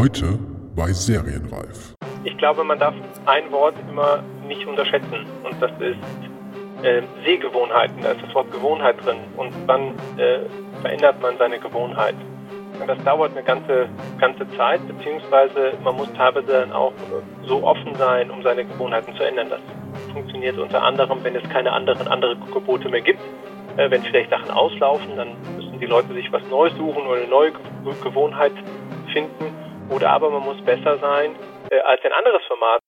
Heute bei Serienreif. Ich glaube, man darf ein Wort immer nicht unterschätzen und das ist äh, Sehgewohnheiten. Da ist das Wort Gewohnheit drin und dann äh, verändert man seine Gewohnheit. Und das dauert eine ganze, ganze Zeit, beziehungsweise man muss teilweise dann auch so offen sein, um seine Gewohnheiten zu ändern. Das funktioniert unter anderem, wenn es keine anderen andere Gebote mehr gibt. Äh, wenn vielleicht Sachen auslaufen, dann müssen die Leute sich was Neues suchen oder eine neue Gewohnheit finden. Oder aber man muss besser sein äh, als ein anderes Format.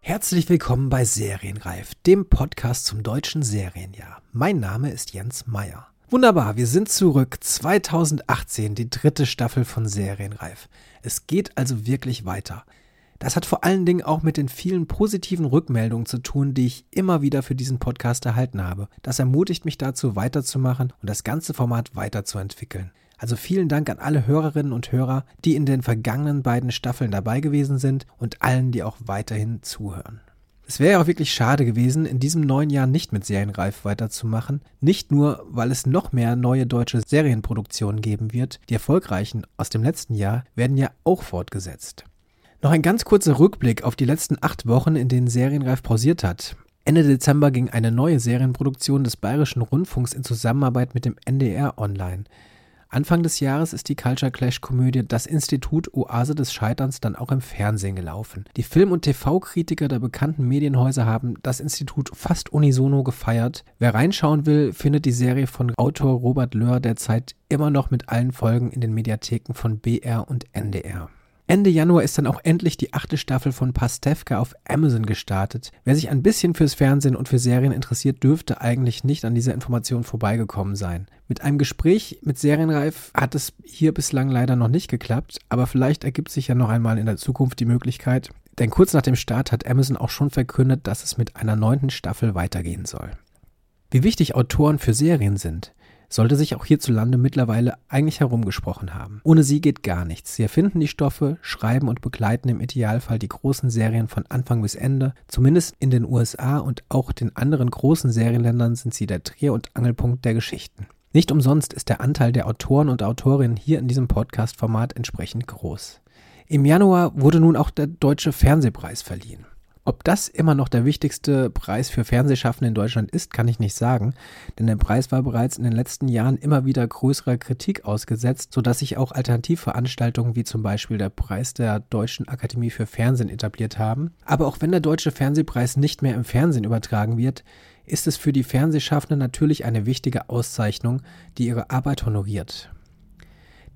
Herzlich willkommen bei Serienreif, dem Podcast zum deutschen Serienjahr. Mein Name ist Jens Meyer. Wunderbar, wir sind zurück. 2018, die dritte Staffel von Serienreif. Es geht also wirklich weiter. Das hat vor allen Dingen auch mit den vielen positiven Rückmeldungen zu tun, die ich immer wieder für diesen Podcast erhalten habe. Das ermutigt mich dazu, weiterzumachen und das ganze Format weiterzuentwickeln. Also vielen Dank an alle Hörerinnen und Hörer, die in den vergangenen beiden Staffeln dabei gewesen sind und allen, die auch weiterhin zuhören. Es wäre ja auch wirklich schade gewesen, in diesem neuen Jahr nicht mit Serienreif weiterzumachen. Nicht nur, weil es noch mehr neue deutsche Serienproduktionen geben wird. Die erfolgreichen aus dem letzten Jahr werden ja auch fortgesetzt. Noch ein ganz kurzer Rückblick auf die letzten acht Wochen, in denen Serienreif pausiert hat. Ende Dezember ging eine neue Serienproduktion des Bayerischen Rundfunks in Zusammenarbeit mit dem NDR online. Anfang des Jahres ist die Culture Clash Komödie Das Institut Oase des Scheiterns dann auch im Fernsehen gelaufen. Die Film- und TV-Kritiker der bekannten Medienhäuser haben das Institut fast unisono gefeiert. Wer reinschauen will, findet die Serie von Autor Robert Löhr derzeit immer noch mit allen Folgen in den Mediatheken von BR und NDR. Ende Januar ist dann auch endlich die achte Staffel von Pastewka auf Amazon gestartet. Wer sich ein bisschen fürs Fernsehen und für Serien interessiert, dürfte eigentlich nicht an dieser Information vorbeigekommen sein. Mit einem Gespräch mit Serienreif hat es hier bislang leider noch nicht geklappt, aber vielleicht ergibt sich ja noch einmal in der Zukunft die Möglichkeit. Denn kurz nach dem Start hat Amazon auch schon verkündet, dass es mit einer neunten Staffel weitergehen soll. Wie wichtig Autoren für Serien sind, sollte sich auch hierzulande mittlerweile eigentlich herumgesprochen haben. Ohne sie geht gar nichts. Sie erfinden die Stoffe, schreiben und begleiten im Idealfall die großen Serien von Anfang bis Ende. Zumindest in den USA und auch den anderen großen Serienländern sind sie der Dreh- und Angelpunkt der Geschichten. Nicht umsonst ist der Anteil der Autoren und Autorinnen hier in diesem Podcast-Format entsprechend groß. Im Januar wurde nun auch der Deutsche Fernsehpreis verliehen. Ob das immer noch der wichtigste Preis für Fernsehschaffende in Deutschland ist, kann ich nicht sagen, denn der Preis war bereits in den letzten Jahren immer wieder größerer Kritik ausgesetzt, sodass sich auch Alternativveranstaltungen wie zum Beispiel der Preis der Deutschen Akademie für Fernsehen etabliert haben. Aber auch wenn der Deutsche Fernsehpreis nicht mehr im Fernsehen übertragen wird, ist es für die Fernsehschaffenden natürlich eine wichtige Auszeichnung, die ihre Arbeit honoriert.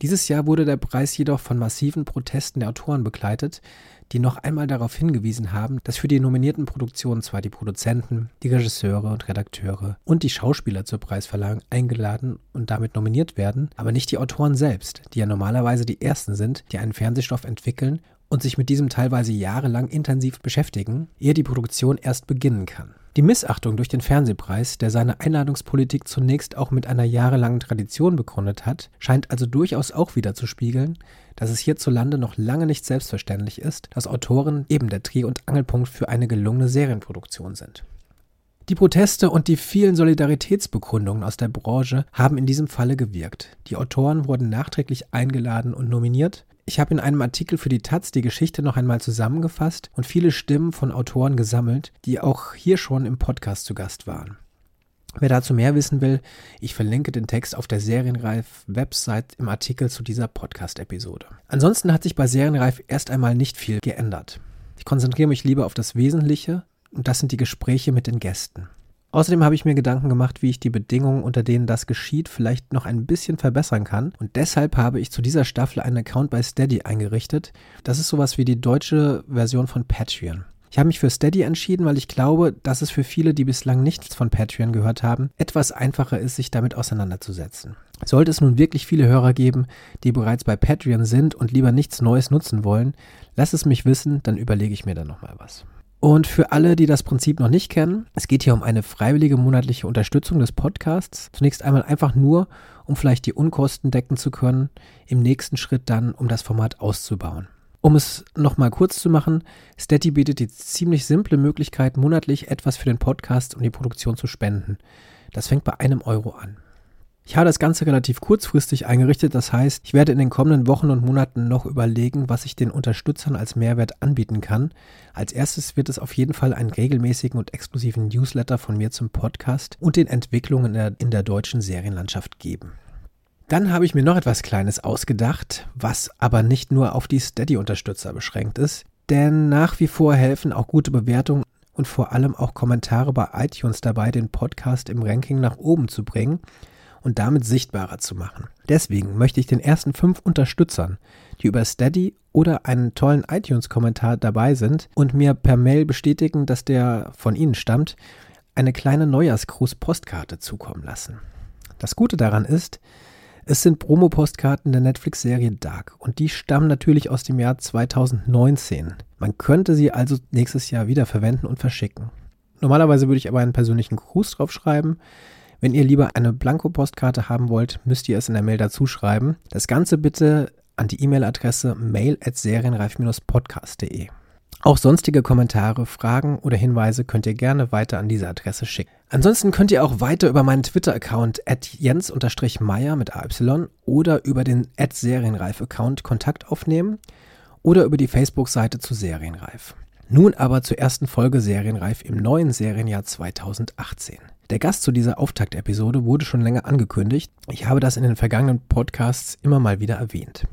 Dieses Jahr wurde der Preis jedoch von massiven Protesten der Autoren begleitet, die noch einmal darauf hingewiesen haben, dass für die nominierten Produktionen zwar die Produzenten, die Regisseure und Redakteure und die Schauspieler zur Preisverleihung eingeladen und damit nominiert werden, aber nicht die Autoren selbst, die ja normalerweise die ersten sind, die einen Fernsehstoff entwickeln und sich mit diesem teilweise jahrelang intensiv beschäftigen, ehe die Produktion erst beginnen kann. Die Missachtung durch den Fernsehpreis, der seine Einladungspolitik zunächst auch mit einer jahrelangen Tradition begründet hat, scheint also durchaus auch wieder zu spiegeln, dass es hierzulande noch lange nicht selbstverständlich ist, dass Autoren eben der Dreh- und Angelpunkt für eine gelungene Serienproduktion sind. Die Proteste und die vielen Solidaritätsbekundungen aus der Branche haben in diesem Falle gewirkt. Die Autoren wurden nachträglich eingeladen und nominiert, ich habe in einem Artikel für die Taz die Geschichte noch einmal zusammengefasst und viele Stimmen von Autoren gesammelt, die auch hier schon im Podcast zu Gast waren. Wer dazu mehr wissen will, ich verlinke den Text auf der Serienreif-Website im Artikel zu dieser Podcast-Episode. Ansonsten hat sich bei Serienreif erst einmal nicht viel geändert. Ich konzentriere mich lieber auf das Wesentliche und das sind die Gespräche mit den Gästen. Außerdem habe ich mir Gedanken gemacht, wie ich die Bedingungen, unter denen das geschieht, vielleicht noch ein bisschen verbessern kann. Und deshalb habe ich zu dieser Staffel einen Account bei Steady eingerichtet. Das ist sowas wie die deutsche Version von Patreon. Ich habe mich für Steady entschieden, weil ich glaube, dass es für viele, die bislang nichts von Patreon gehört haben, etwas einfacher ist, sich damit auseinanderzusetzen. Sollte es nun wirklich viele Hörer geben, die bereits bei Patreon sind und lieber nichts Neues nutzen wollen, lass es mich wissen, dann überlege ich mir dann nochmal was. Und für alle, die das Prinzip noch nicht kennen, es geht hier um eine freiwillige monatliche Unterstützung des Podcasts. Zunächst einmal einfach nur, um vielleicht die Unkosten decken zu können, im nächsten Schritt dann, um das Format auszubauen. Um es nochmal kurz zu machen, Steady bietet die ziemlich simple Möglichkeit, monatlich etwas für den Podcast und die Produktion zu spenden. Das fängt bei einem Euro an. Ich habe das Ganze relativ kurzfristig eingerichtet, das heißt, ich werde in den kommenden Wochen und Monaten noch überlegen, was ich den Unterstützern als Mehrwert anbieten kann. Als erstes wird es auf jeden Fall einen regelmäßigen und exklusiven Newsletter von mir zum Podcast und den Entwicklungen in der, in der deutschen Serienlandschaft geben. Dann habe ich mir noch etwas Kleines ausgedacht, was aber nicht nur auf die Steady-Unterstützer beschränkt ist, denn nach wie vor helfen auch gute Bewertungen und vor allem auch Kommentare bei iTunes dabei, den Podcast im Ranking nach oben zu bringen und damit sichtbarer zu machen. Deswegen möchte ich den ersten fünf Unterstützern, die über Steady oder einen tollen iTunes-Kommentar dabei sind und mir per Mail bestätigen, dass der von ihnen stammt, eine kleine Neujahrsgruß-Postkarte zukommen lassen. Das Gute daran ist, es sind Promo-Postkarten der Netflix-Serie Dark und die stammen natürlich aus dem Jahr 2019. Man könnte sie also nächstes Jahr wieder verwenden und verschicken. Normalerweise würde ich aber einen persönlichen Gruß drauf schreiben. Wenn ihr lieber eine Blanko-Postkarte haben wollt, müsst ihr es in der Mail dazu schreiben. Das Ganze bitte an die E-Mail-Adresse mail.serienreif-podcast.de. Auch sonstige Kommentare, Fragen oder Hinweise könnt ihr gerne weiter an diese Adresse schicken. Ansonsten könnt ihr auch weiter über meinen Twitter-Account jens-meier mit AY oder über den Serienreif-Account Kontakt aufnehmen oder über die Facebook-Seite zu Serienreif. Nun aber zur ersten Folge Serienreif im neuen Serienjahr 2018. Der Gast zu dieser Auftaktepisode wurde schon länger angekündigt. Ich habe das in den vergangenen Podcasts immer mal wieder erwähnt.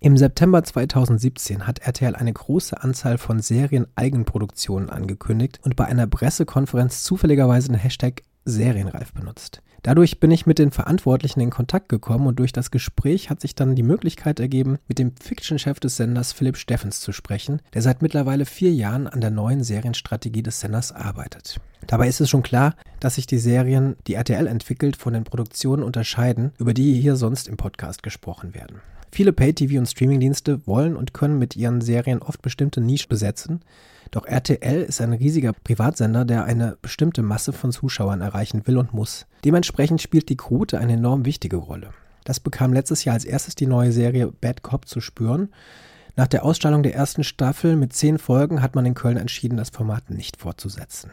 Im September 2017 hat RTL eine große Anzahl von Serien-Eigenproduktionen angekündigt und bei einer Pressekonferenz zufälligerweise den Hashtag Serienreif benutzt. Dadurch bin ich mit den Verantwortlichen in Kontakt gekommen und durch das Gespräch hat sich dann die Möglichkeit ergeben, mit dem Fiction-Chef des Senders Philipp Steffens zu sprechen, der seit mittlerweile vier Jahren an der neuen Serienstrategie des Senders arbeitet. Dabei ist es schon klar, dass sich die Serien, die RTL entwickelt, von den Produktionen unterscheiden, über die hier sonst im Podcast gesprochen werden. Viele Pay-TV- und Streamingdienste wollen und können mit ihren Serien oft bestimmte Nische besetzen, doch RTL ist ein riesiger Privatsender, der eine bestimmte Masse von Zuschauern erreichen will und muss. Dementsprechend spielt die Quote eine enorm wichtige Rolle. Das bekam letztes Jahr als erstes die neue Serie Bad Cop zu spüren. Nach der Ausstrahlung der ersten Staffel mit zehn Folgen hat man in Köln entschieden, das Format nicht fortzusetzen.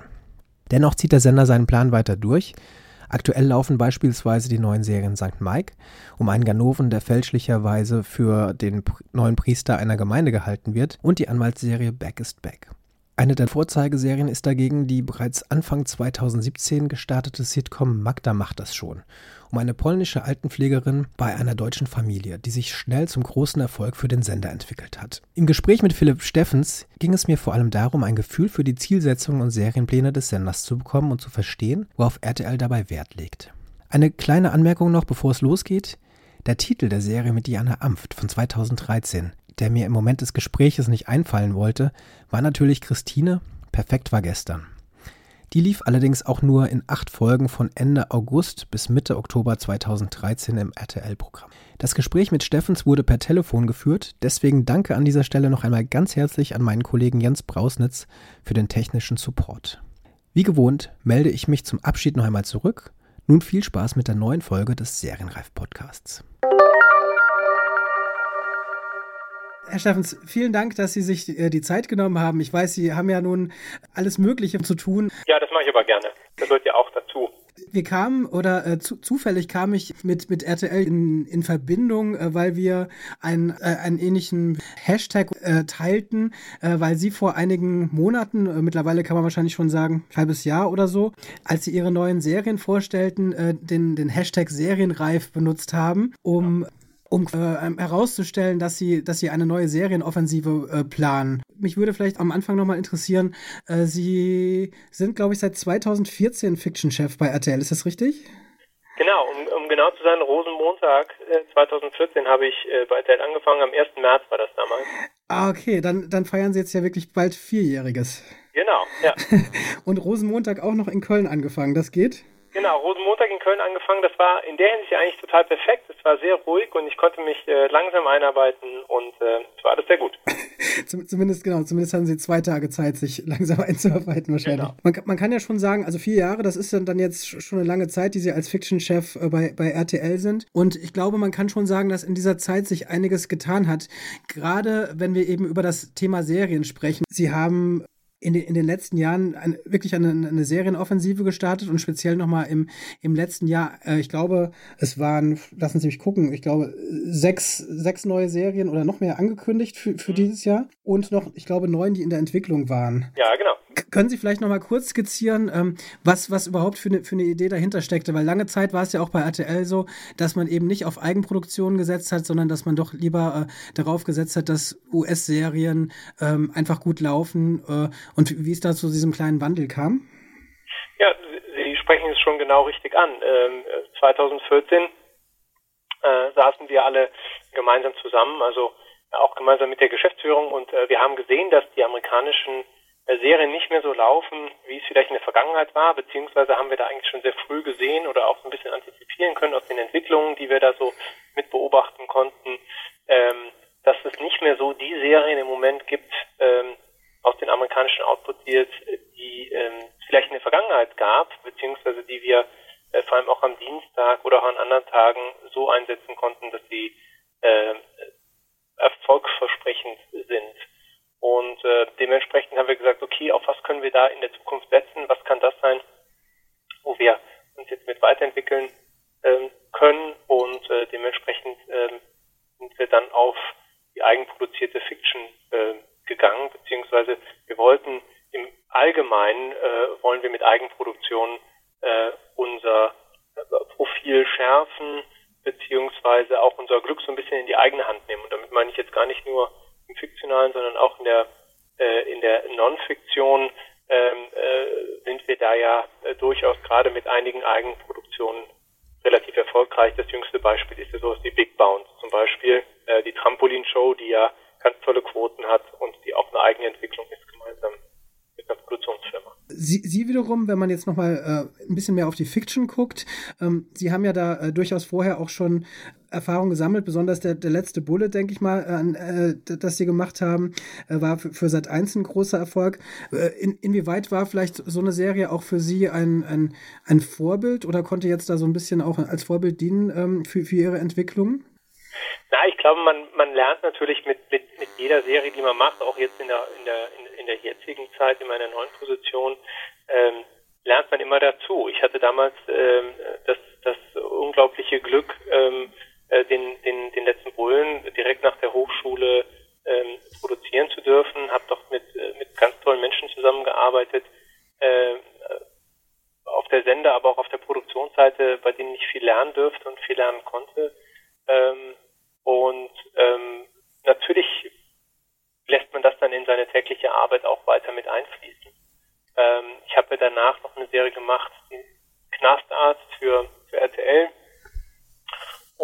Dennoch zieht der Sender seinen Plan weiter durch. Aktuell laufen beispielsweise die neuen Serien St. Mike um einen Ganoven, der fälschlicherweise für den neuen Priester einer Gemeinde gehalten wird, und die Anwaltsserie Back is Back. Eine der Vorzeigeserien ist dagegen die bereits Anfang 2017 gestartete Sitcom Magda macht das schon, um eine polnische Altenpflegerin bei einer deutschen Familie, die sich schnell zum großen Erfolg für den Sender entwickelt hat. Im Gespräch mit Philipp Steffens ging es mir vor allem darum, ein Gefühl für die Zielsetzungen und Serienpläne des Senders zu bekommen und zu verstehen, worauf RTL dabei Wert legt. Eine kleine Anmerkung noch, bevor es losgeht. Der Titel der Serie mit Diana Amft von 2013 der mir im Moment des Gespräches nicht einfallen wollte, war natürlich Christine, perfekt war gestern. Die lief allerdings auch nur in acht Folgen von Ende August bis Mitte Oktober 2013 im RTL-Programm. Das Gespräch mit Steffens wurde per Telefon geführt, deswegen danke an dieser Stelle noch einmal ganz herzlich an meinen Kollegen Jens Brausnitz für den technischen Support. Wie gewohnt melde ich mich zum Abschied noch einmal zurück. Nun viel Spaß mit der neuen Folge des Serienreif-Podcasts. Herr Steffens, vielen Dank, dass Sie sich äh, die Zeit genommen haben. Ich weiß, Sie haben ja nun alles Mögliche zu tun. Ja, das mache ich aber gerne. Das gehört ja auch dazu. Wir kamen oder äh, zu, zufällig kam ich mit, mit RTL in, in Verbindung, äh, weil wir ein, äh, einen ähnlichen Hashtag äh, teilten, äh, weil Sie vor einigen Monaten, mittlerweile kann man wahrscheinlich schon sagen, halbes Jahr oder so, als Sie Ihre neuen Serien vorstellten, den, den Hashtag Serienreif benutzt haben, um um äh, herauszustellen, dass sie, dass sie eine neue Serienoffensive äh, planen. Mich würde vielleicht am Anfang nochmal interessieren, äh, Sie sind, glaube ich, seit 2014 Fiction-Chef bei RTL, ist das richtig? Genau, um, um genau zu sein, Rosenmontag 2014 äh, habe ich äh, bei RTL angefangen, am 1. März war das damals. Ah, okay, dann, dann feiern Sie jetzt ja wirklich bald Vierjähriges. Genau, ja. Und Rosenmontag auch noch in Köln angefangen, das geht? Genau, Rosenmontag in Köln angefangen. Das war in der Hinsicht eigentlich total perfekt. Es war sehr ruhig und ich konnte mich äh, langsam einarbeiten und äh, es war alles sehr gut. zumindest, genau, zumindest haben sie zwei Tage Zeit, sich langsam einzuarbeiten wahrscheinlich. Genau. Man, man, kann ja schon sagen, also vier Jahre, das ist dann jetzt schon eine lange Zeit, die sie als Fiction-Chef äh, bei, bei RTL sind. Und ich glaube, man kann schon sagen, dass in dieser Zeit sich einiges getan hat. Gerade wenn wir eben über das Thema Serien sprechen. Sie haben in den, in den letzten Jahren ein, wirklich eine, eine Serienoffensive gestartet und speziell nochmal im, im letzten Jahr, äh, ich glaube, es waren, lassen Sie mich gucken, ich glaube, sechs, sechs neue Serien oder noch mehr angekündigt für, für mhm. dieses Jahr und noch, ich glaube, neun, die in der Entwicklung waren. Ja, genau. Können Sie vielleicht noch mal kurz skizzieren, ähm, was, was überhaupt für eine, für eine Idee dahinter steckte? Weil lange Zeit war es ja auch bei RTL so, dass man eben nicht auf Eigenproduktionen gesetzt hat, sondern dass man doch lieber äh, darauf gesetzt hat, dass US-Serien ähm, einfach gut laufen. Äh, und wie es da zu diesem kleinen Wandel kam? Ja, Sie sprechen es schon genau richtig an. Ähm, 2014 äh, saßen wir alle gemeinsam zusammen, also auch gemeinsam mit der Geschäftsführung und äh, wir haben gesehen, dass die amerikanischen Serien nicht mehr so laufen, wie es vielleicht in der Vergangenheit war, beziehungsweise haben wir da eigentlich schon sehr früh gesehen oder auch ein bisschen antizipieren können aus den Entwicklungen, die wir da so mit beobachten konnten, ähm, dass es nicht mehr so die Serien im Moment gibt ähm, aus den amerikanischen Output-Deals, die ähm, es vielleicht in der Vergangenheit gab, beziehungsweise die wir äh, vor allem auch am Dienstag oder auch an anderen Tagen so einsetzen konnten, dass sie äh, erfolgsversprechend sind. Und äh, dementsprechend haben wir gesagt, okay, auf was können wir da in der Zukunft setzen? Was kann das sein, wo wir uns jetzt mit weiterentwickeln ähm, können? Und äh, dementsprechend ähm, sind wir dann auf die eigenproduzierte Fiction äh, gegangen, beziehungsweise wir wollten im Allgemeinen, äh, wollen wir mit Eigenproduktion äh, unser Profil schärfen, beziehungsweise auch unser Glück so ein bisschen in die eigene Hand nehmen. Und damit meine ich jetzt gar nicht nur Fiktionalen, sondern auch in der, äh, in der Non-Fiktion ähm, äh, sind wir da ja äh, durchaus gerade mit einigen Eigenproduktionen relativ erfolgreich. Das jüngste Beispiel ist ja sowas wie Big Bounce zum Beispiel, äh, die Trampolin-Show, die ja ganz tolle Quoten hat und die auch eine eigene Entwicklung ist gemeinsam mit einer Produktionsfirma. Sie, Sie wiederum, wenn man jetzt nochmal äh, ein bisschen mehr auf die Fiction guckt, ähm, Sie haben ja da äh, durchaus vorher auch schon Erfahrung gesammelt, besonders der, der letzte Bullet, denke ich mal, äh, das Sie gemacht haben, äh, war für, für Sat 1 ein großer Erfolg. Äh, in, inwieweit war vielleicht so eine Serie auch für Sie ein, ein, ein Vorbild oder konnte jetzt da so ein bisschen auch als Vorbild dienen ähm, für, für Ihre Entwicklung? Na, ich glaube, man, man lernt natürlich mit, mit, mit jeder Serie, die man macht, auch jetzt in der, in der, in, in der jetzigen Zeit, in meiner neuen Position, ähm, lernt man immer dazu. Ich hatte damals ähm, das, das unglaubliche Glück, ähm, äh, den, den, den letzten Bullen direkt nach der Hochschule ähm, produzieren zu dürfen, habe dort mit, äh, mit ganz tollen Menschen zusammengearbeitet, äh, auf der Sender, aber auch auf der Produktionsseite, bei denen ich viel lernen dürfte und viel lernen konnte. Ähm, und ähm, natürlich lässt man das dann in seine tägliche Arbeit auch weiter mit einfließen. Ähm, ich habe danach noch eine Serie gemacht, Knastarzt für, für RTL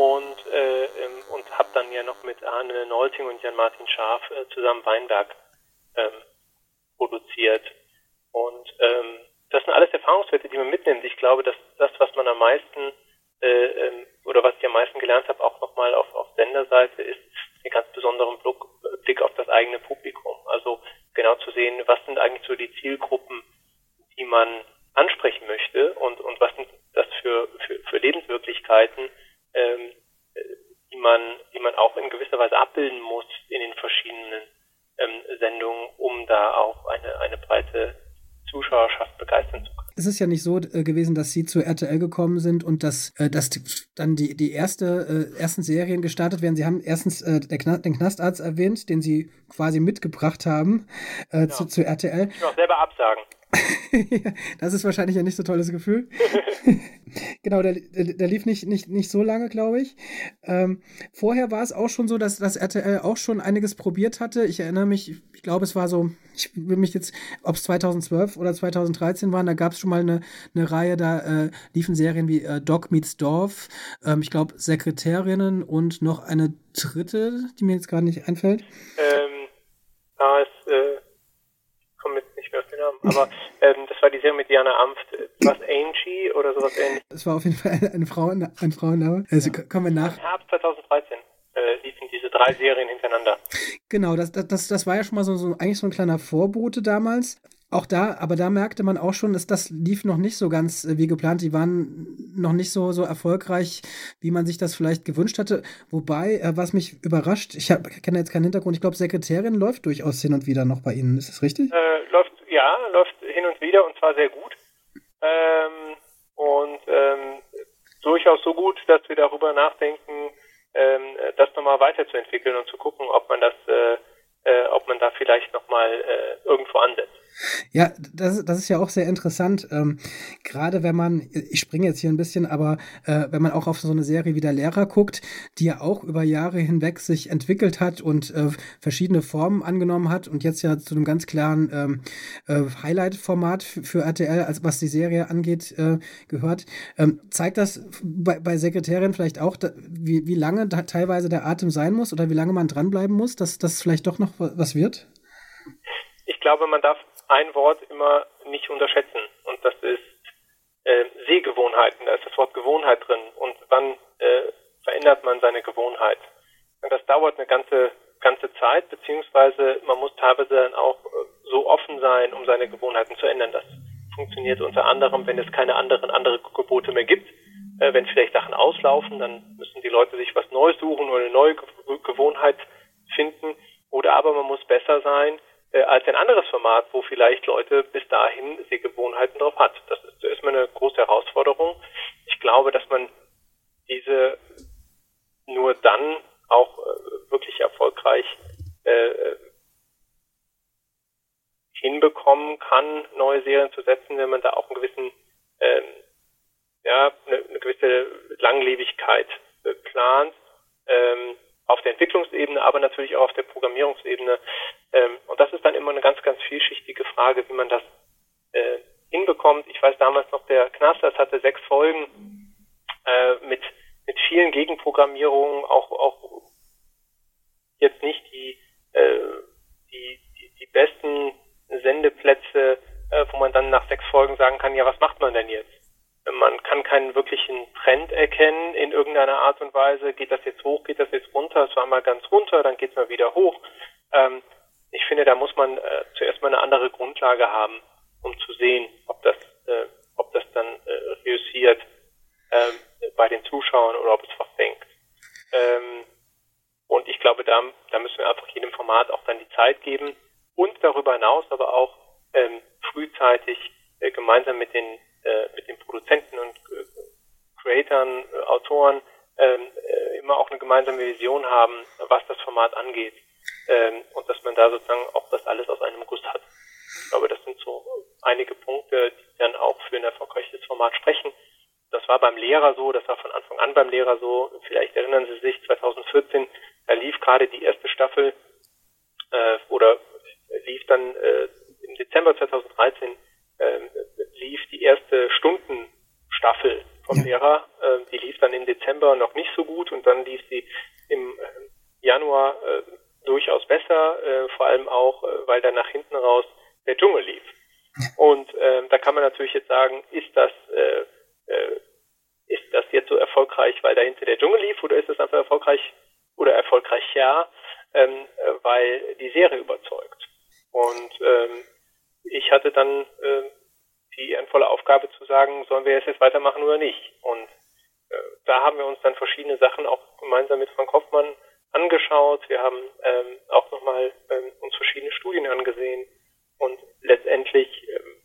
und äh, ähm, und habe dann ja noch mit Arne Nolting und Jan-Martin Scharf äh, zusammen Weinberg ähm, produziert. Und ähm, das sind alles Erfahrungswerte, die man mitnimmt. Ich glaube, dass das, was man am meisten äh, ähm, oder was ich am meisten gelernt habe, auch nochmal auf, auf Senderseite, ist einen ganz besonderen Blick auf das eigene Publikum. Also genau zu sehen, was sind eigentlich so die Zielgruppen, die man ansprechen möchte und, und was sind das für, für, für Lebenswirklichkeiten, ähm, die man, die man auch in gewisser Weise abbilden muss in den verschiedenen ähm, Sendungen, um da auch eine, eine breite Zuschauerschaft begeistern zu können es ist ja nicht so äh, gewesen, dass sie zu RTL gekommen sind und dass, äh, dass dann die, die erste, äh, ersten Serien gestartet werden. Sie haben erstens äh, Kna den Knastarzt erwähnt, den sie quasi mitgebracht haben äh, genau. zu, zu RTL. Ich auch selber absagen. das ist wahrscheinlich ein nicht so tolles Gefühl. genau, der, der, der, lief nicht, nicht, nicht so lange, glaube ich. Ähm, vorher war es auch schon so, dass das RTL auch schon einiges probiert hatte. Ich erinnere mich, ich glaube, es war so, ich will mich jetzt, ob es 2012 oder 2013 waren, da gab es schon mal eine, eine Reihe, da äh, liefen Serien wie äh, Dog Meets Dorf, ähm, ich glaube Sekretärinnen und noch eine dritte, die mir jetzt gerade nicht einfällt. Ähm, da ist, äh, komm jetzt nicht mehr auf den Namen. Aber ähm, das war die Serie mit Diana Amft, was Angie oder sowas ähnliches. Das war auf jeden Fall eine, Frauen, ein Frauenname. Also ja. kommen wir nach. Herbst 2013 äh, liefen diese drei Serien hintereinander. Genau, das, das, das war ja schon mal so, so eigentlich so ein kleiner Vorbote damals. Auch da, aber da merkte man auch schon, dass das lief noch nicht so ganz äh, wie geplant. Die waren noch nicht so, so erfolgreich, wie man sich das vielleicht gewünscht hatte. Wobei, äh, was mich überrascht, ich hab, kenne jetzt keinen Hintergrund, ich glaube, Sekretärin läuft durchaus hin und wieder noch bei Ihnen. Ist das richtig? Äh, läuft, ja, läuft hin und wieder und zwar sehr gut. Ähm, und ähm, durchaus so gut, dass wir darüber nachdenken, ähm, das nochmal weiterzuentwickeln und zu gucken, ob man das, äh, äh, ob man da vielleicht nochmal äh, irgendwo ansetzt. Ja, das, das ist ja auch sehr interessant. Ähm, Gerade wenn man, ich springe jetzt hier ein bisschen, aber äh, wenn man auch auf so eine Serie wie der Lehrer guckt, die ja auch über Jahre hinweg sich entwickelt hat und äh, verschiedene Formen angenommen hat und jetzt ja zu einem ganz klaren ähm, äh, Highlight-Format für RTL, als was die Serie angeht, äh, gehört. Ähm, zeigt das bei, bei Sekretärin vielleicht auch, da, wie, wie lange teilweise der Atem sein muss oder wie lange man dranbleiben muss, dass das vielleicht doch noch was wird? Ich glaube, man darf ein Wort immer nicht unterschätzen und das ist äh, Sehgewohnheiten. Da ist das Wort Gewohnheit drin und wann äh, verändert man seine Gewohnheit. Und das dauert eine ganze ganze Zeit, beziehungsweise man muss teilweise dann auch äh, so offen sein, um seine Gewohnheiten zu ändern. Das funktioniert unter anderem, wenn es keine anderen andere Gebote mehr gibt. Äh, wenn vielleicht Sachen auslaufen, dann müssen die Leute sich was Neues suchen oder eine neue Gewohnheit finden. Oder aber man muss besser sein, äh, als ein anderes Format, wo vielleicht Leute bis dahin Sehgewohnheiten drauf hat. Das ist erstmal eine große Herausforderung. Ich glaube, dass man diese nur dann auch äh, wirklich erfolgreich äh, hinbekommen kann, neue Serien zu setzen, wenn man da auch einen gewissen, ähm, ja, eine, eine gewisse Langlebigkeit äh, plant. Ähm, auf der Entwicklungsebene, aber natürlich auch auf der Programmierungsebene. Ähm, und das ist dann immer eine ganz, ganz vielschichtige Frage, wie man das äh, hinbekommt. Ich weiß damals noch, der Knasters hatte sechs Folgen äh, mit, mit vielen Gegenprogrammierungen, auch, auch jetzt nicht die, äh, die, die, die besten Sendeplätze, äh, wo man dann nach sechs Folgen sagen kann, ja, was macht man denn jetzt? Man kann keinen wirklichen Trend erkennen in irgendeiner Art und Weise. Geht das jetzt hoch, geht das jetzt runter? Es war mal ganz runter, dann geht es mal wieder hoch. Ähm, ich finde, da muss man äh, zuerst mal eine andere Grundlage haben, um zu sehen, ob das, äh, ob das dann äh, reüssiert äh, bei den Zuschauern oder ob es verfängt. Ähm, und ich glaube, da, da müssen wir einfach jedem Format auch dann die Zeit geben und darüber hinaus aber auch ähm, frühzeitig äh, gemeinsam mit den äh, mit den Produzenten und äh, Creatoren, äh, Autoren ähm, äh, immer auch eine gemeinsame Vision haben, was das Format angeht. Ähm, und dass man da sozusagen auch das alles aus einem Guss hat. Ich glaube, das sind so einige Punkte, die dann auch für ein erfolgreiches Format sprechen. Das war beim Lehrer so, das war von Anfang an beim Lehrer so. Vielleicht erinnern Sie sich, 2014, da lief gerade die erste Staffel äh, oder lief dann äh, im Dezember 2013 äh, lief die erste Stundenstaffel vom ja. Lehrer. Äh, die lief dann im Dezember noch nicht so gut und dann lief sie im äh, Januar äh, durchaus besser, äh, vor allem auch, äh, weil dann nach hinten raus der Dschungel lief. Und äh, da kann man natürlich jetzt sagen, ist das äh, äh, ist das jetzt so erfolgreich, weil dahinter der Dschungel lief, oder ist das einfach erfolgreich oder erfolgreich ja, ähm, äh, weil die Serie überzeugt. Und ähm, ich hatte dann äh, die ehrenvolle Aufgabe zu sagen, sollen wir jetzt weitermachen oder nicht. Und äh, da haben wir uns dann verschiedene Sachen auch gemeinsam mit Frank Hoffmann angeschaut. Wir haben ähm, auch nochmal ähm, uns verschiedene Studien angesehen und letztendlich ähm,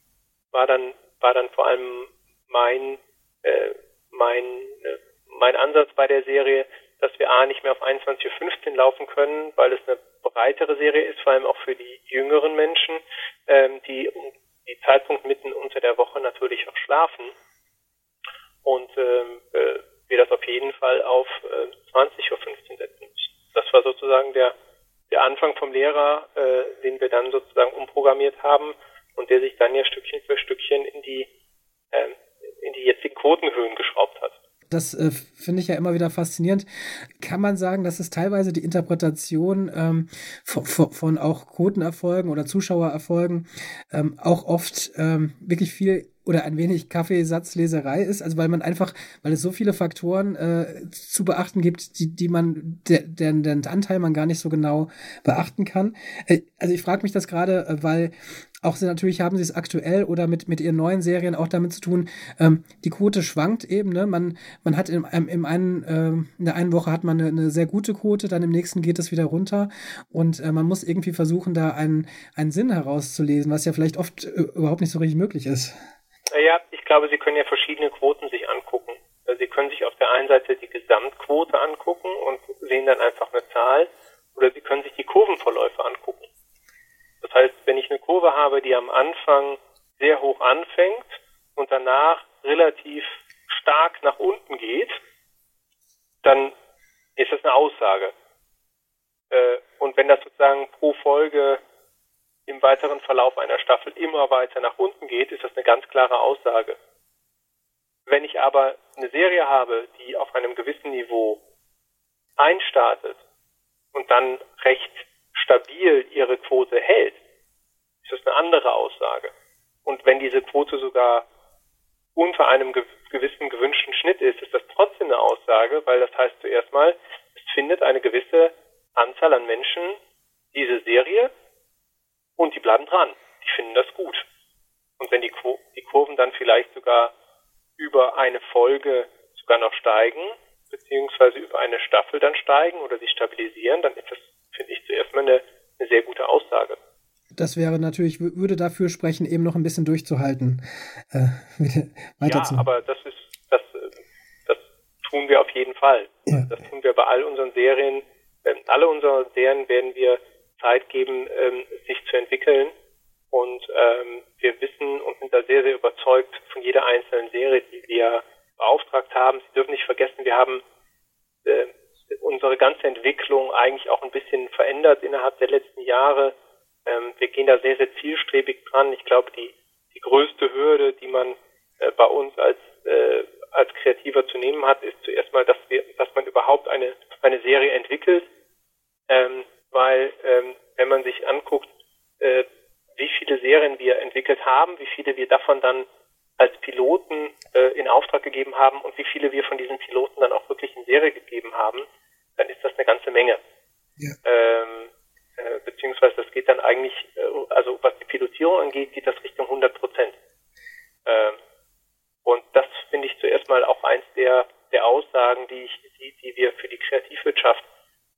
war dann war dann vor allem mein äh, mein äh, mein Ansatz bei der Serie, dass wir a nicht mehr auf 21.15 Uhr laufen können, weil es eine breitere Serie ist, vor allem auch für die jüngeren Menschen, ähm, die die Zeitpunkt mitten unter der Woche natürlich auch schlafen und ähm, äh, wir das auf jeden Fall auf äh, 20.15 Uhr setzen müssen. Das war sozusagen der, der Anfang vom Lehrer, äh, den wir dann sozusagen umprogrammiert haben und der sich dann ja Stückchen für Stückchen in die, äh, in die jetzigen Quotenhöhen geschraubt hat. das äh, finde ich ja immer wieder faszinierend. Kann man sagen, dass es teilweise die Interpretation ähm, von, von, auch Quotenerfolgen oder Zuschauererfolgen ähm, auch oft ähm, wirklich viel oder ein wenig Kaffeesatzleserei ist, also weil man einfach, weil es so viele Faktoren äh, zu beachten gibt, die, die man, deren, deren Anteil man gar nicht so genau beachten kann. Äh, also ich frage mich das gerade, äh, weil auch natürlich haben sie es aktuell oder mit, mit ihren neuen Serien auch damit zu tun, ähm, die Quote schwankt eben, ne? Man, man hat im, im einen, äh, in der einen Woche hat man eine, eine, sehr gute Quote, dann im nächsten geht es wieder runter und äh, man muss irgendwie versuchen, da einen, einen Sinn herauszulesen, was ja vielleicht oft äh, überhaupt nicht so richtig möglich ist. Ja, ich glaube, Sie können ja verschiedene Quoten sich angucken. Also Sie können sich auf der einen Seite die Gesamtquote angucken und sehen dann einfach eine Zahl, oder Sie können sich die Kurvenverläufe angucken. Heißt, wenn ich eine Kurve habe, die am Anfang sehr hoch anfängt und danach relativ stark nach unten geht, dann ist das eine Aussage. Äh, und wenn das sozusagen pro Folge im weiteren Verlauf einer Staffel immer weiter nach unten geht, ist das eine ganz klare Aussage. Wenn ich aber eine Serie habe, die auf einem gewissen Niveau einstartet und dann recht stabil ihre Quote hält, ist das eine andere Aussage. Und wenn diese Quote sogar unter einem gewissen gewünschten Schnitt ist, ist das trotzdem eine Aussage, weil das heißt zuerst mal, es findet eine gewisse Anzahl an Menschen diese Serie und die bleiben dran. Die finden das gut. Und wenn die, Qu die Kurven dann vielleicht sogar über eine Folge sogar noch steigen, beziehungsweise über eine Staffel dann steigen oder sich stabilisieren, dann ist das, finde ich, zuerst mal eine, eine sehr gute Aussage. Das wäre natürlich, würde dafür sprechen, eben noch ein bisschen durchzuhalten. Äh, ja, aber das ist, das, das tun wir auf jeden Fall. Ja. Das tun wir bei all unseren Serien. Ähm, alle unsere Serien werden wir Zeit geben, ähm, sich zu entwickeln. Und ähm, wir wissen und sind da sehr, sehr überzeugt von jeder einzelnen Serie, die wir beauftragt haben. Sie dürfen nicht vergessen, wir haben äh, unsere ganze Entwicklung eigentlich auch ein bisschen verändert innerhalb der letzten Jahre. Ähm, wir gehen da sehr, sehr zielstrebig dran. Ich glaube, die, die größte Hürde, die man äh, bei uns als, äh, als Kreativer zu nehmen hat, ist zuerst mal, dass wir, dass man überhaupt eine, eine Serie entwickelt. Ähm, weil ähm, wenn man sich anguckt, äh, wie viele Serien wir entwickelt haben, wie viele wir davon dann als Piloten äh, in Auftrag gegeben haben und wie viele wir von diesen Piloten dann auch wirklich in Serie gegeben haben, geht dann eigentlich, äh, also was die Pilotierung angeht, geht das Richtung 100 Prozent. Ähm, und das finde ich zuerst mal auch eins der, der Aussagen, die, ich, die, die wir für die Kreativwirtschaft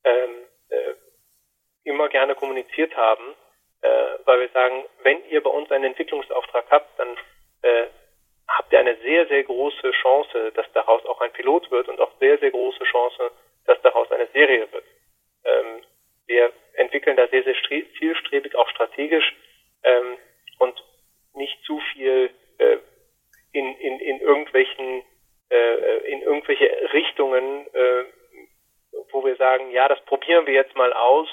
ähm, äh, immer gerne kommuniziert haben, äh, weil wir sagen, wenn ihr bei uns einen Entwicklungsauftrag habt, dann äh, habt ihr eine sehr, sehr große Chance, dass daraus auch ein Pilot wird und auch sehr, sehr große Chance, dass daraus eine Serie wird. Ähm, wir entwickeln da sehr, sehr zielstrebig, auch strategisch ähm, und nicht zu viel äh, in, in, in irgendwelchen äh, in irgendwelche Richtungen, äh, wo wir sagen, ja, das probieren wir jetzt mal aus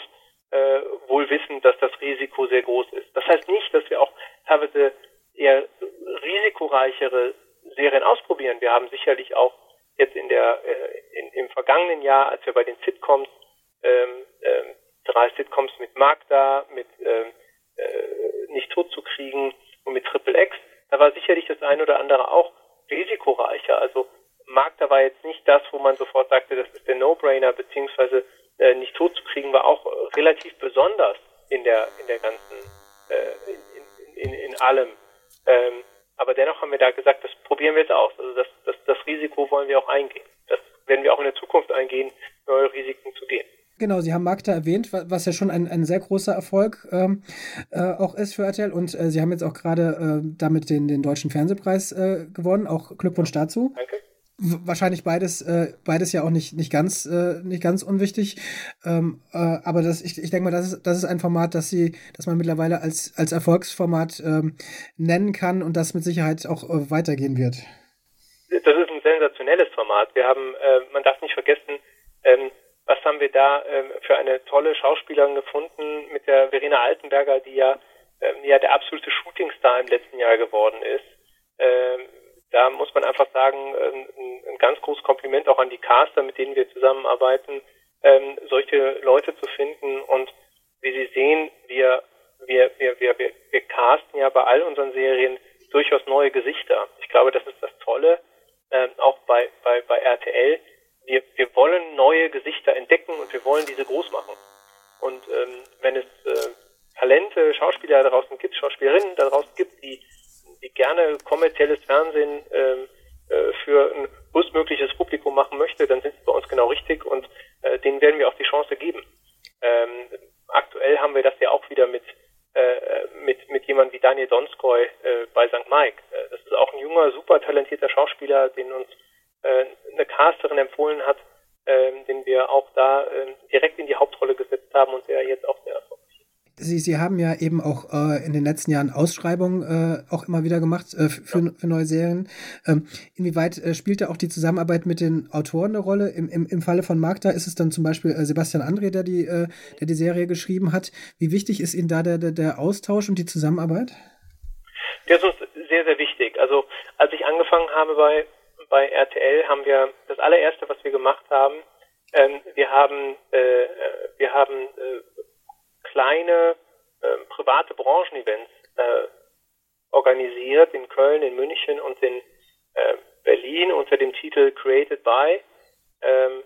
äh, wohl wissen, dass das Risiko sehr groß ist. Das heißt nicht, dass wir auch teilweise eher risikoreichere Serien ausprobieren. Wir haben sicherlich auch jetzt in der äh, in, im vergangenen Jahr, als wir bei den Sitcoms ähm, ähm, drei Sitcoms mit Magda, mit ähm, äh, nicht tot zu kriegen und mit Triple X, da war sicherlich das eine oder andere auch risikoreicher. Also Magda war jetzt nicht das, wo man sofort sagte, das ist der No-Brainer, beziehungsweise äh, nicht tot zu kriegen, war auch relativ besonders in der in der ganzen äh, in, in, in allem. Ähm, aber dennoch haben wir da gesagt, das probieren wir jetzt aus. Also das, das, das Risiko wollen wir auch eingehen. Das werden wir auch in der Zukunft eingehen, neue Risiken zu gehen. Genau, Sie haben Magda erwähnt, was ja schon ein, ein sehr großer Erfolg ähm, äh, auch ist für RTL. Und äh, Sie haben jetzt auch gerade äh, damit den, den Deutschen Fernsehpreis äh, gewonnen. Auch Glückwunsch dazu. Danke wahrscheinlich beides, äh, beides ja auch nicht, nicht ganz, äh, nicht ganz unwichtig. Ähm, äh, aber das, ich, ich denke mal, das ist, das ist ein Format, das sie, das man mittlerweile als, als Erfolgsformat ähm, nennen kann und das mit Sicherheit auch äh, weitergehen wird. Das ist Format. Wir haben, äh, man darf nicht vergessen, ähm, was haben wir da ähm, für eine tolle Schauspielerin gefunden mit der Verena Altenberger, die ja, ähm, ja der absolute Shootingstar im letzten Jahr geworden ist. Ähm, da muss man einfach sagen, ein, ein, ganz großes Kompliment auch an die Caster, mit denen wir zusammenarbeiten, ähm, solche Leute zu finden. Und wie Sie sehen, wir, wir, wir, wir, wir casten ja bei all unseren Serien durchaus neue Gesichter. Ich glaube, das ist das Tolle, äh, auch bei, bei, bei RTL. Wir, wir wollen neue Gesichter entdecken und wir wollen diese groß machen. Und ähm, wenn es äh, Talente, Schauspieler da draußen gibt, Schauspielerinnen da draußen gibt, die, die gerne kommerzielles Fernsehen äh, für ein größtmögliches Publikum machen möchte, dann sind sie bei uns genau richtig und äh, denen werden wir auch die Chance geben. Ähm, aktuell haben wir das ja auch wieder mit äh, mit mit jemandem wie Daniel Donskoy äh, bei St. Mike. Äh, das ist auch ein junger, super talentierter Schauspieler, den uns äh, eine Casterin empfohlen hat, äh, den wir auch da äh, direkt in die Hauptrolle gesetzt haben und der jetzt auch sehr erfolgreich Sie, Sie haben ja eben auch äh, in den letzten Jahren Ausschreibungen äh, auch immer wieder gemacht äh, für, ja. für neue Serien. Ähm, inwieweit äh, spielt da auch die Zusammenarbeit mit den Autoren eine Rolle? Im, im, im Falle von Magda ist es dann zum Beispiel äh, Sebastian André, der die, äh, der die Serie geschrieben hat. Wie wichtig ist Ihnen da der, der, der Austausch und die Zusammenarbeit? Der ist uns sehr, sehr wichtig. Also als ich angefangen habe bei, bei RTL, haben wir das allererste, was wir gemacht haben, ähm, wir haben, äh, wir haben äh, kleine äh, private Branchenevents äh, organisiert in Köln, in München und in äh, Berlin unter dem Titel Created by ähm,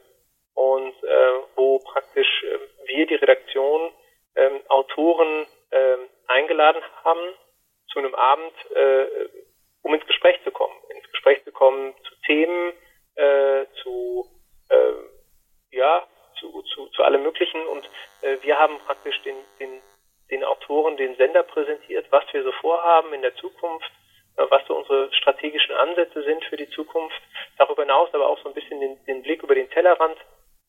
und äh, wo praktisch äh, wir die Redaktion äh, Autoren äh, eingeladen haben zu einem Abend, äh, um ins Gespräch zu kommen, ins Gespräch zu kommen zu Themen, zu ja zu, zu, zu allem Möglichen. Und wir haben praktisch den, den, den Autoren den Sender präsentiert, was wir so vorhaben in der Zukunft, äh, was so unsere strategischen Ansätze sind für die Zukunft. Darüber hinaus aber auch so ein bisschen den, den Blick über den Tellerrand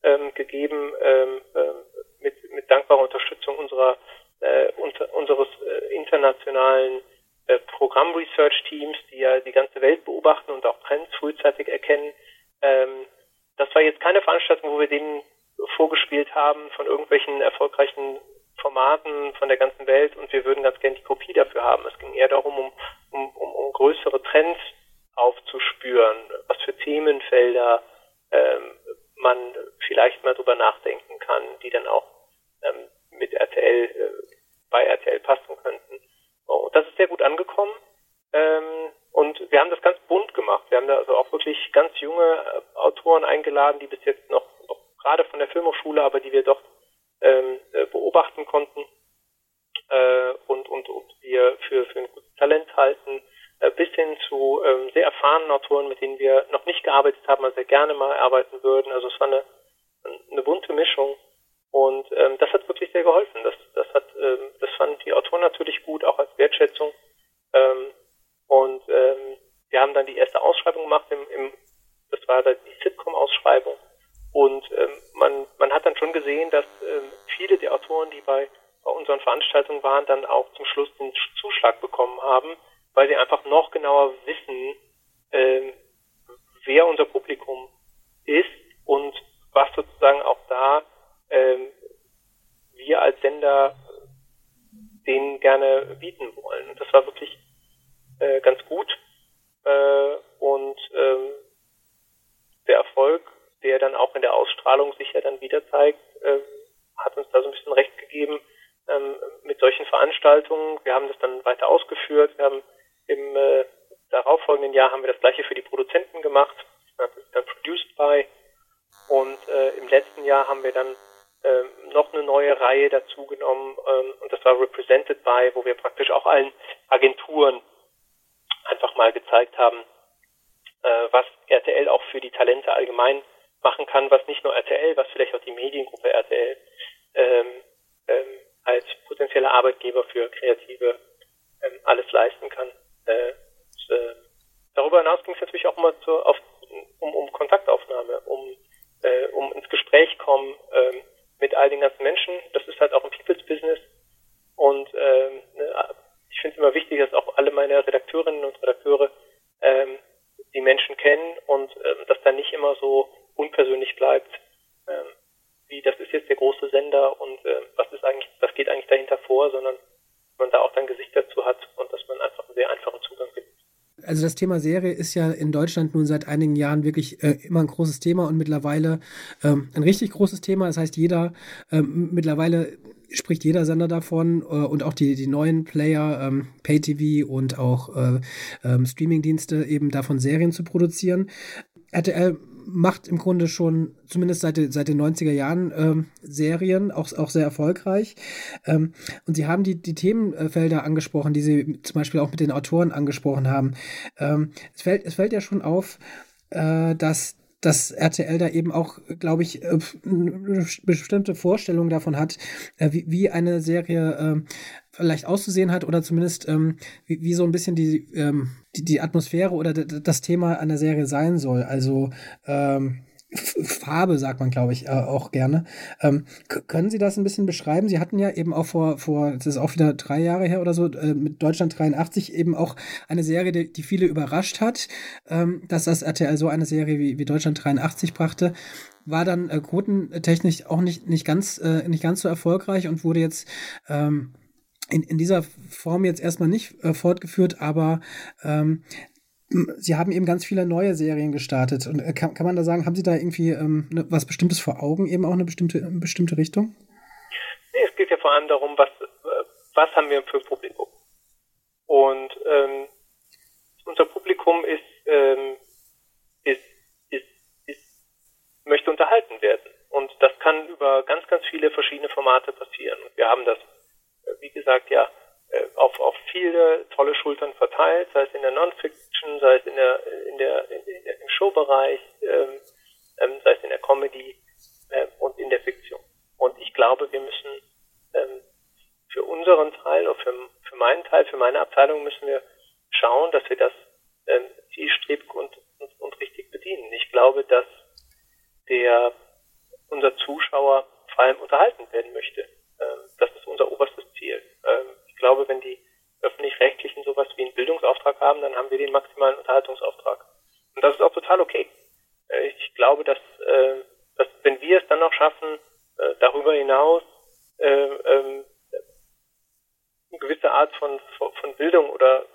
ähm, gegeben ähm, äh, mit, mit dankbarer Unterstützung unserer äh, unter, unseres äh, internationalen äh, Programm-Research-Teams, die ja die ganze Welt beobachten und auch Trends frühzeitig erkennen. Ähm, das war jetzt keine Veranstaltung, wo wir denen vorgespielt haben von irgendwelchen erfolgreichen Formaten von der ganzen Welt und wir würden ganz gerne die Kopie dafür haben. Es ging eher darum, um, um, um, um größere Trends aufzuspüren, was für Themenfelder ähm, man vielleicht mal drüber nachdenken kann, die dann auch ähm, mit RTL, äh, bei RTL passen könnten. Oh, das ist sehr gut angekommen. Ähm, und wir haben das ganz bunt gemacht. Wir haben da also auch wirklich ganz junge äh, Autoren eingeladen, die bis jetzt noch gerade von der Filmhochschule, aber die wir dort ähm, äh, beobachten konnten äh, und, und, und wir für, für ein gutes Talent halten, äh, bis hin zu ähm, sehr erfahrenen Autoren, mit denen wir noch nicht gearbeitet haben, aber sehr gerne mal arbeiten würden. Also es war eine, eine bunte Mischung und ähm, das hat wirklich sehr geholfen. Das, das hat, ähm, das fanden die Autoren natürlich gut, auch als Wertschätzung. Ähm, und ähm, wir haben dann die erste Ausschreibung gemacht im, im das war dann die Sitcom-Ausschreibung und ähm, man, man hat dann schon gesehen, dass ähm, viele der Autoren, die bei, bei unseren Veranstaltungen waren, dann auch zum Schluss den Zuschlag bekommen haben, weil sie einfach noch genauer wissen, ähm, wer unser Publikum ist und was sozusagen auch da ähm, wir als Sender denen gerne bieten wollen. Und das war wirklich äh, ganz gut. Äh, und ähm, der Erfolg der dann auch in der Ausstrahlung sich ja dann wieder zeigt, äh, hat uns da so ein bisschen recht gegeben ähm, mit solchen Veranstaltungen. Wir haben das dann weiter ausgeführt. Wir haben im äh, darauffolgenden Jahr haben wir das gleiche für die Produzenten gemacht. Dann Produced by. Und äh, im letzten Jahr haben wir dann äh, noch eine neue Reihe dazu genommen ähm, und das war Represented by, wo wir praktisch auch allen Agenturen einfach mal gezeigt haben, äh, was RTL auch für die Talente allgemein machen kann, was nicht nur RTL, was vielleicht auch die Mediengruppe RTL ähm, ähm, als potenzieller Arbeitgeber für Kreative ähm, alles leisten kann. Äh, und, äh, darüber hinaus ging es natürlich auch immer zu, auf, um, um Kontaktaufnahme, um, äh, um ins Gespräch kommen ähm, mit all den ganzen Menschen. Das ist halt auch ein People's Business. Und ähm, ne, ich finde es immer wichtig, dass auch alle meine Redakteurinnen und Redakteure ähm, die Menschen kennen und ähm, dass da nicht immer so unpersönlich bleibt, ähm, wie das ist jetzt der große Sender und äh, was ist eigentlich, was geht eigentlich dahinter vor, sondern man da auch dann Gesicht dazu hat und dass man einfach einen sehr einfachen Zugang gibt. Also das Thema Serie ist ja in Deutschland nun seit einigen Jahren wirklich äh, immer ein großes Thema und mittlerweile ähm, ein richtig großes Thema. Das heißt, jeder ähm, mittlerweile spricht jeder Sender davon äh, und auch die, die neuen Player, ähm, Pay-TV und auch äh, ähm, Streaming-Dienste eben davon Serien zu produzieren. RTL macht im Grunde schon, zumindest seit, seit den 90er Jahren, ähm, Serien, auch, auch sehr erfolgreich. Ähm, und sie haben die, die Themenfelder angesprochen, die sie zum Beispiel auch mit den Autoren angesprochen haben. Ähm, es, fällt, es fällt ja schon auf, äh, dass dass RTL da eben auch, glaube ich, äh, eine bestimmte Vorstellung davon hat, äh, wie, wie eine Serie äh, vielleicht auszusehen hat oder zumindest ähm, wie, wie so ein bisschen die, ähm, die, die Atmosphäre oder das Thema einer Serie sein soll. Also ähm, Farbe, sagt man, glaube ich, äh, auch gerne. Ähm, können Sie das ein bisschen beschreiben? Sie hatten ja eben auch vor, vor, das ist auch wieder drei Jahre her oder so, äh, mit Deutschland 83 eben auch eine Serie, die, die viele überrascht hat, ähm, dass das RTL so eine Serie wie, wie Deutschland 83 brachte war dann äh, quotentechnisch auch nicht, nicht, ganz, äh, nicht ganz so erfolgreich und wurde jetzt ähm, in, in dieser Form jetzt erstmal nicht äh, fortgeführt, aber ähm, Sie haben eben ganz viele neue Serien gestartet. Und äh, kann, kann man da sagen, haben Sie da irgendwie ähm, ne, was Bestimmtes vor Augen, eben auch eine bestimmte, eine bestimmte Richtung? Nee, es geht ja vor allem darum, was, äh, was haben wir für Publikum. Und ähm, unser Publikum ist, ähm, ist, ist, ist, möchte unterhalten werden. Und das kann über ganz, ganz viele verschiedene Formate passieren. Und wir haben das, äh, wie gesagt, ja, auf, auf viele tolle Schultern verteilt, sei es in der Non-Fiction, sei es in der, in der, in der im Showbereich, ähm, ähm, sei es in der Comedy äh, und in der Fiktion. Und ich glaube, wir müssen ähm, für unseren Teil oder für, für meinen Teil, für meine Abteilung müssen wir schauen, dass wir das ähm, zielstrebig und, und, und richtig bedienen. Ich glaube, dass der unser Zuschauer vor allem unterhalten werden möchte. Ähm, das ist unser oberstes Ziel. Ähm, glaube, wenn die öffentlich-rechtlichen sowas wie einen Bildungsauftrag haben, dann haben maximalen Unterhaltungsauftrag. Und das ist auch total okay. Äh, ich glaube, dass, äh, dass wenn wir es dann noch schaffen, äh, darüber hinaus ähm, eine gewisse Art von, von Bildung oder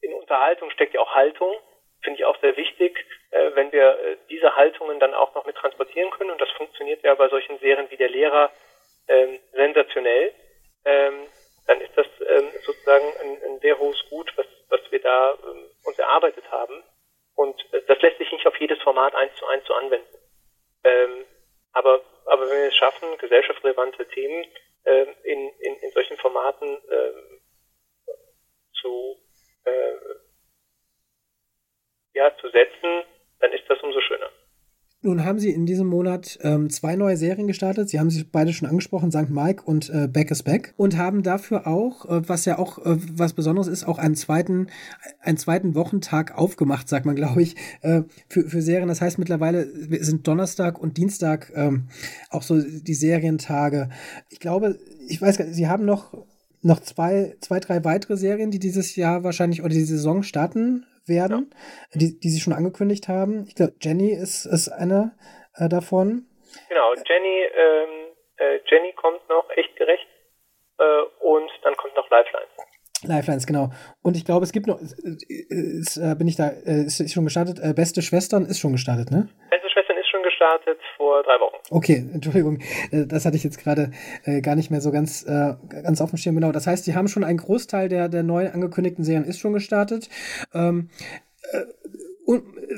in Unterhaltung steckt ja auch Haltung, finde ich auch sehr wichtig, wenn wir diese Haltungen dann auch noch mit transportieren können. Und das funktioniert ja bei solchen Serien wie der Lehrer ähm, sensationell ähm, dann ist das ähm, sozusagen ein, ein, sehr hohes Gut, was, was wir da ähm, uns erarbeitet haben. Und äh, das lässt sich nicht auf jedes Format eins zu eins so anwenden. Ähm, aber, aber wenn wir es schaffen, Themen ähm, in, in, in solchen Formaten ähm, zu, äh, ja, zu setzen, dann ist das umso schöner. Nun haben Sie in diesem Monat ähm, zwei neue Serien gestartet. Sie haben sich beide schon angesprochen, St. Mike und äh, Back is Back. Und haben dafür auch, äh, was ja auch äh, was Besonderes ist, auch einen zweiten, einen zweiten Wochentag aufgemacht, sagt man, glaube ich, äh, für, für Serien. Das heißt, mittlerweile sind Donnerstag und Dienstag ähm, auch so die Serientage. Ich glaube, ich weiß gar nicht, Sie haben noch noch zwei, zwei, drei weitere Serien, die dieses Jahr wahrscheinlich oder die Saison starten werden, ja. die, die sie schon angekündigt haben. Ich glaube, Jenny ist, ist eine äh, davon. Genau, Jenny, ähm, äh, Jenny kommt noch echt gerecht äh, und dann kommt noch Lifelines. Lifelines, genau. Und ich glaube, es gibt noch, ist, äh, bin ich da, äh, ist, ist schon gestartet, äh, Beste Schwestern ist schon gestartet, ne? Beste Schwestern ist gestartet vor drei Wochen. Okay, Entschuldigung, das hatte ich jetzt gerade äh, gar nicht mehr so ganz, äh, ganz auf dem Schirm. Genau, das heißt, Sie haben schon einen Großteil der, der neu angekündigten Serien ist schon gestartet. Ähm, äh,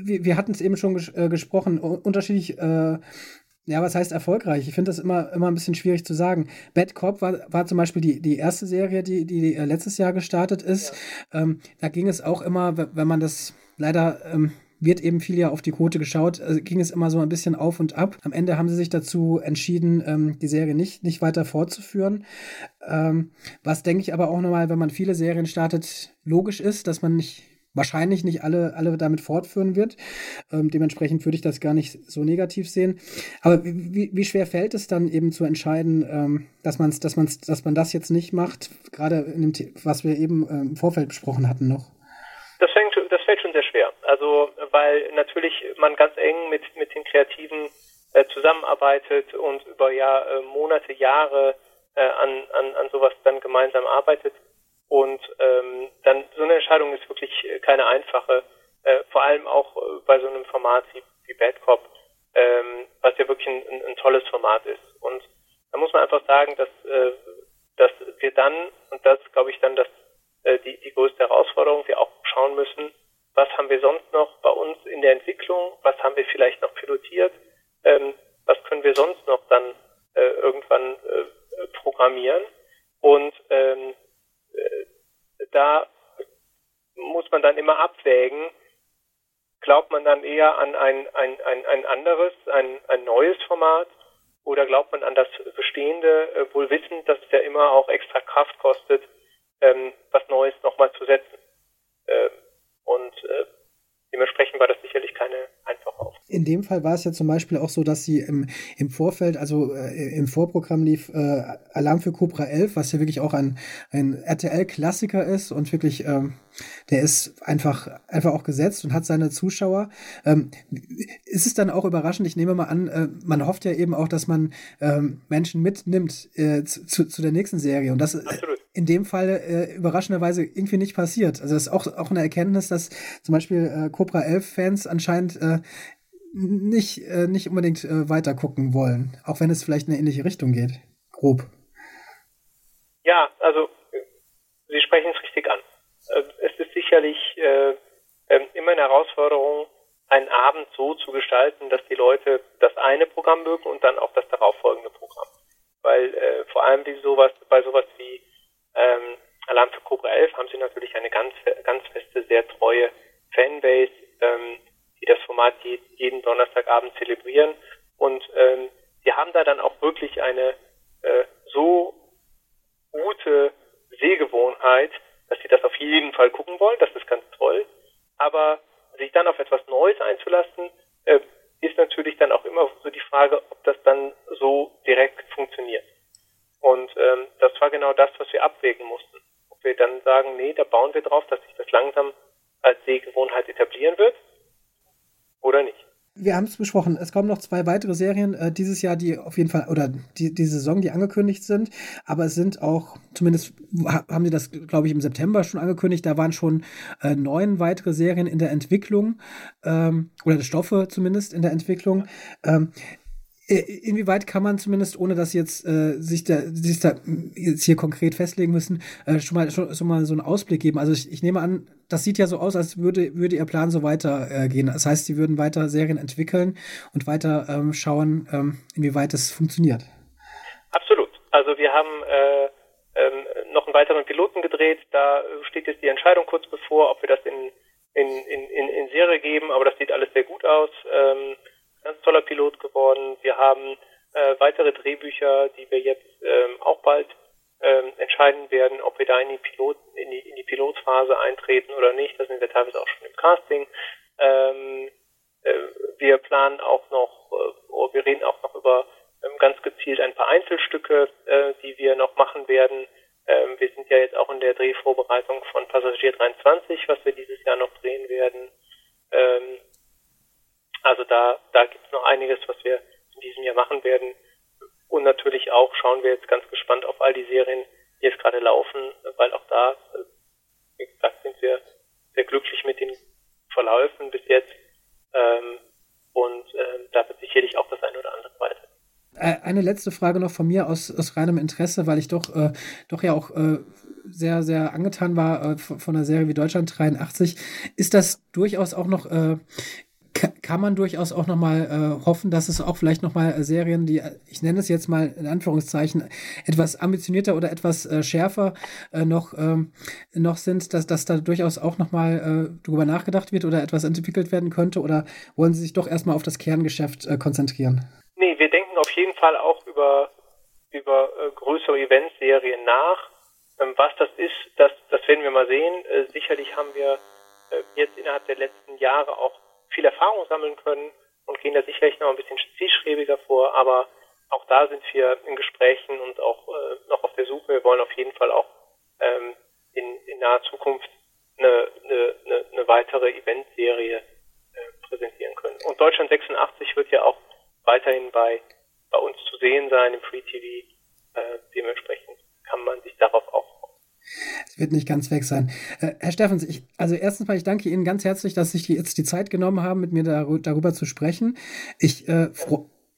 wir, wir hatten es eben schon ges gesprochen, unterschiedlich ja, was heißt erfolgreich? Ich finde das immer, immer ein bisschen schwierig zu sagen. Bad Cop war, war zum Beispiel die, die erste Serie, die, die äh, letztes Jahr gestartet ist. Ja. Ähm, da ging es auch immer, wenn man das leider ähm, wird eben viel ja auf die Quote geschaut, äh, ging es immer so ein bisschen auf und ab. Am Ende haben sie sich dazu entschieden, ähm, die Serie nicht, nicht weiter fortzuführen. Ähm, was denke ich aber auch nochmal, wenn man viele Serien startet, logisch ist, dass man nicht wahrscheinlich nicht alle, alle damit fortführen wird. Ähm, dementsprechend würde ich das gar nicht so negativ sehen. Aber wie, wie schwer fällt es dann eben zu entscheiden, ähm, dass, man's, dass, man's, dass man das jetzt nicht macht, gerade in dem, was wir eben ähm, im Vorfeld besprochen hatten noch? Das, fängt, das fällt schon sehr schwer. Also, weil natürlich man ganz eng mit, mit den Kreativen äh, zusammenarbeitet und über Jahr, äh, Monate, Jahre äh, an, an, an sowas dann gemeinsam arbeitet. Und ähm, dann so eine Entscheidung ist wirklich wirklich keine einfache, äh, vor allem auch äh, bei so einem Format wie, wie Bad Cop, ähm, was ja wirklich ein, ein, ein tolles Format ist. Und da muss man einfach sagen, dass, äh, dass wir dann, und das glaube ich dann das, äh, die, die größte Herausforderung, wir auch schauen müssen, was haben wir sonst noch bei uns in der Entwicklung, was haben wir vielleicht noch pilotiert, ähm, was können wir sonst noch dann äh, irgendwann äh, programmieren. Und ähm, äh, da muss man dann immer abwägen, glaubt man dann eher an ein, ein, ein, ein anderes, ein, ein neues Format oder glaubt man an das bestehende, äh, wohl wissend, dass es ja immer auch extra Kraft kostet, ähm, was Neues nochmal zu setzen. Ähm, und äh, dementsprechend war das sicherlich keine einfache Aufgabe. In dem Fall war es ja zum Beispiel auch so, dass sie im, im Vorfeld, also äh, im Vorprogramm lief äh, Alarm für Cobra 11, was ja wirklich auch ein, ein RTL-Klassiker ist und wirklich, ähm, der ist einfach, einfach auch gesetzt und hat seine Zuschauer. Ähm, ist es dann auch überraschend, ich nehme mal an, äh, man hofft ja eben auch, dass man ähm, Menschen mitnimmt äh, zu, zu der nächsten Serie und das Absolut in dem Fall äh, überraschenderweise irgendwie nicht passiert. Also das ist auch, auch eine Erkenntnis, dass zum Beispiel äh, Cobra 11 Fans anscheinend äh, nicht, äh, nicht unbedingt äh, weiter gucken wollen, auch wenn es vielleicht in eine ähnliche Richtung geht. Grob. Ja, also Sie sprechen es richtig an. Äh, es ist sicherlich äh, ähm, immer eine Herausforderung, einen Abend so zu gestalten, dass die Leute das eine Programm mögen und dann auch das darauffolgende Programm. Weil äh, vor allem wie sowas, bei sowas wie ähm, Alarm für Cobra 11 haben sie natürlich eine ganz, ganz feste, sehr treue Fanbase, ähm, die das Format jeden Donnerstagabend zelebrieren. Und ähm, die haben da dann auch wirklich eine äh, so gute Sehgewohnheit, dass sie das auf jeden Fall gucken wollen. Das ist ganz toll. Aber sich dann auf etwas Neues einzulassen, äh, ist natürlich dann auch immer so die Frage, ob das dann so direkt funktioniert. Und ähm, das war genau das, was wir abwägen mussten. Ob wir dann sagen, nee, da bauen wir drauf, dass sich das langsam als Sehgewohnheit etablieren wird oder nicht. Wir haben es besprochen. Es kommen noch zwei weitere Serien äh, dieses Jahr, die auf jeden Fall, oder die, die Saison, die angekündigt sind. Aber es sind auch, zumindest haben sie das, glaube ich, im September schon angekündigt. Da waren schon äh, neun weitere Serien in der Entwicklung, ähm, oder Stoffe zumindest in der Entwicklung. Ähm, äh, inwieweit kann man zumindest, ohne dass jetzt äh, sich, da, sich da jetzt hier konkret festlegen müssen, äh, schon, mal, schon, schon mal so einen Ausblick geben? Also ich, ich nehme an, das sieht ja so aus, als würde, würde Ihr Plan so weitergehen. Äh, das heißt, Sie würden weiter Serien entwickeln und weiter ähm, schauen, ähm, inwieweit es funktioniert. Absolut. Also wir haben äh, ähm, noch einen weiteren Piloten gedreht. Da steht jetzt die Entscheidung kurz bevor, ob wir das in, in, in, in Serie geben, aber das sieht alles sehr gut aus. Ähm, Pilot geworden. Wir haben äh, weitere Drehbücher, die wir jetzt ähm, auch bald ähm, entscheiden werden, ob wir da in die Pilot in die, in die Pilotphase eintreten oder nicht. Da sind wir teilweise auch schon im Casting. Ähm, äh, wir planen auch noch, äh, wir reden auch noch über ähm, ganz gezielt ein paar Einzelstücke, äh, die wir noch machen werden. Ähm, wir sind ja jetzt auch in der Drehvorbereitung von Passagier 23, was wir dieses Jahr noch drehen werden. Ähm, also da, da gibt es noch einiges, was wir in diesem Jahr machen werden. Und natürlich auch schauen wir jetzt ganz gespannt auf all die Serien, die jetzt gerade laufen, weil auch da, wie gesagt, sind wir sehr glücklich mit den Verläufen bis jetzt. Ähm, und ähm, da wird sicherlich auch das eine oder andere weiter. Äh, eine letzte Frage noch von mir aus, aus reinem Interesse, weil ich doch, äh, doch ja auch äh, sehr, sehr angetan war äh, von der Serie wie Deutschland 83. Ist das durchaus auch noch äh, kann man durchaus auch nochmal äh, hoffen, dass es auch vielleicht nochmal äh, Serien, die, ich nenne es jetzt mal in Anführungszeichen, etwas ambitionierter oder etwas äh, schärfer äh, noch, ähm, noch sind, dass, dass da durchaus auch nochmal äh, drüber nachgedacht wird oder etwas entwickelt werden könnte? Oder wollen Sie sich doch erstmal auf das Kerngeschäft äh, konzentrieren? Nee, wir denken auf jeden Fall auch über, über äh, größere Eventserien nach. Ähm, was das ist, das, das werden wir mal sehen. Äh, sicherlich haben wir äh, jetzt innerhalb der letzten Jahre auch viel Erfahrung sammeln können und gehen da sicherlich noch ein bisschen zielstrebiger vor, aber auch da sind wir in Gesprächen und auch äh, noch auf der Suche. Wir wollen auf jeden Fall auch ähm, in, in naher Zukunft eine, eine, eine, weitere Eventserie äh, präsentieren können. Und Deutschland 86 wird ja auch weiterhin bei, bei uns zu sehen sein im Free TV. Äh, dementsprechend kann man sich darauf auch Es wird nicht ganz weg sein. Äh, Herr Steffens, ich, also erstens mal, ich danke Ihnen ganz herzlich, dass Sie sich jetzt die Zeit genommen haben, mit mir dar darüber zu sprechen. Ich äh,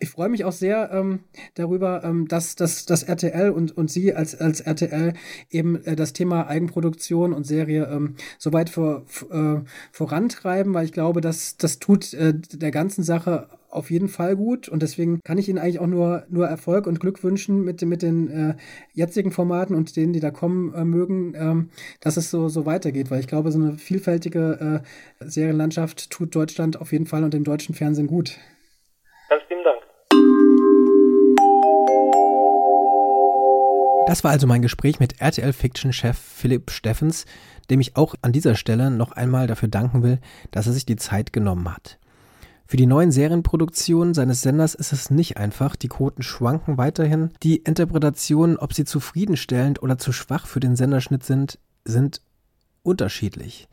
ich freue mich auch sehr ähm, darüber, ähm, dass, dass, dass RTL und, und Sie als, als RTL eben äh, das Thema Eigenproduktion und Serie ähm, so weit vor, äh, vorantreiben, weil ich glaube, dass das tut äh, der ganzen Sache auf jeden Fall gut und deswegen kann ich Ihnen eigentlich auch nur, nur Erfolg und Glück wünschen mit, mit den äh, jetzigen Formaten und denen, die da kommen äh, mögen, ähm, dass es so, so weitergeht, weil ich glaube, so eine vielfältige äh, Serienlandschaft tut Deutschland auf jeden Fall und dem deutschen Fernsehen gut. Das war also mein Gespräch mit RTL-Fiction-Chef Philipp Steffens, dem ich auch an dieser Stelle noch einmal dafür danken will, dass er sich die Zeit genommen hat. Für die neuen Serienproduktionen seines Senders ist es nicht einfach, die Quoten schwanken weiterhin. Die Interpretationen, ob sie zufriedenstellend oder zu schwach für den Senderschnitt sind, sind unterschiedlich.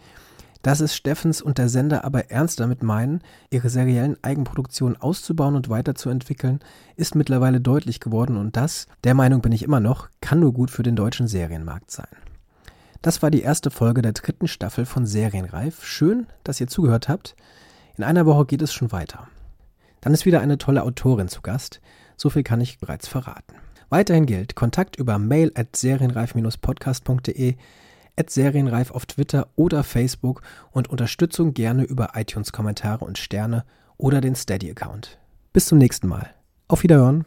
Dass es Steffens und der Sender aber ernst damit meinen, ihre seriellen Eigenproduktionen auszubauen und weiterzuentwickeln, ist mittlerweile deutlich geworden und das, der Meinung bin ich immer noch, kann nur gut für den deutschen Serienmarkt sein. Das war die erste Folge der dritten Staffel von Serienreif. Schön, dass ihr zugehört habt. In einer Woche geht es schon weiter. Dann ist wieder eine tolle Autorin zu Gast. So viel kann ich bereits verraten. Weiterhin gilt Kontakt über mail at serienreif-podcast.de Serienreif auf Twitter oder Facebook und Unterstützung gerne über iTunes-Kommentare und Sterne oder den Steady-Account. Bis zum nächsten Mal. Auf Wiederhören.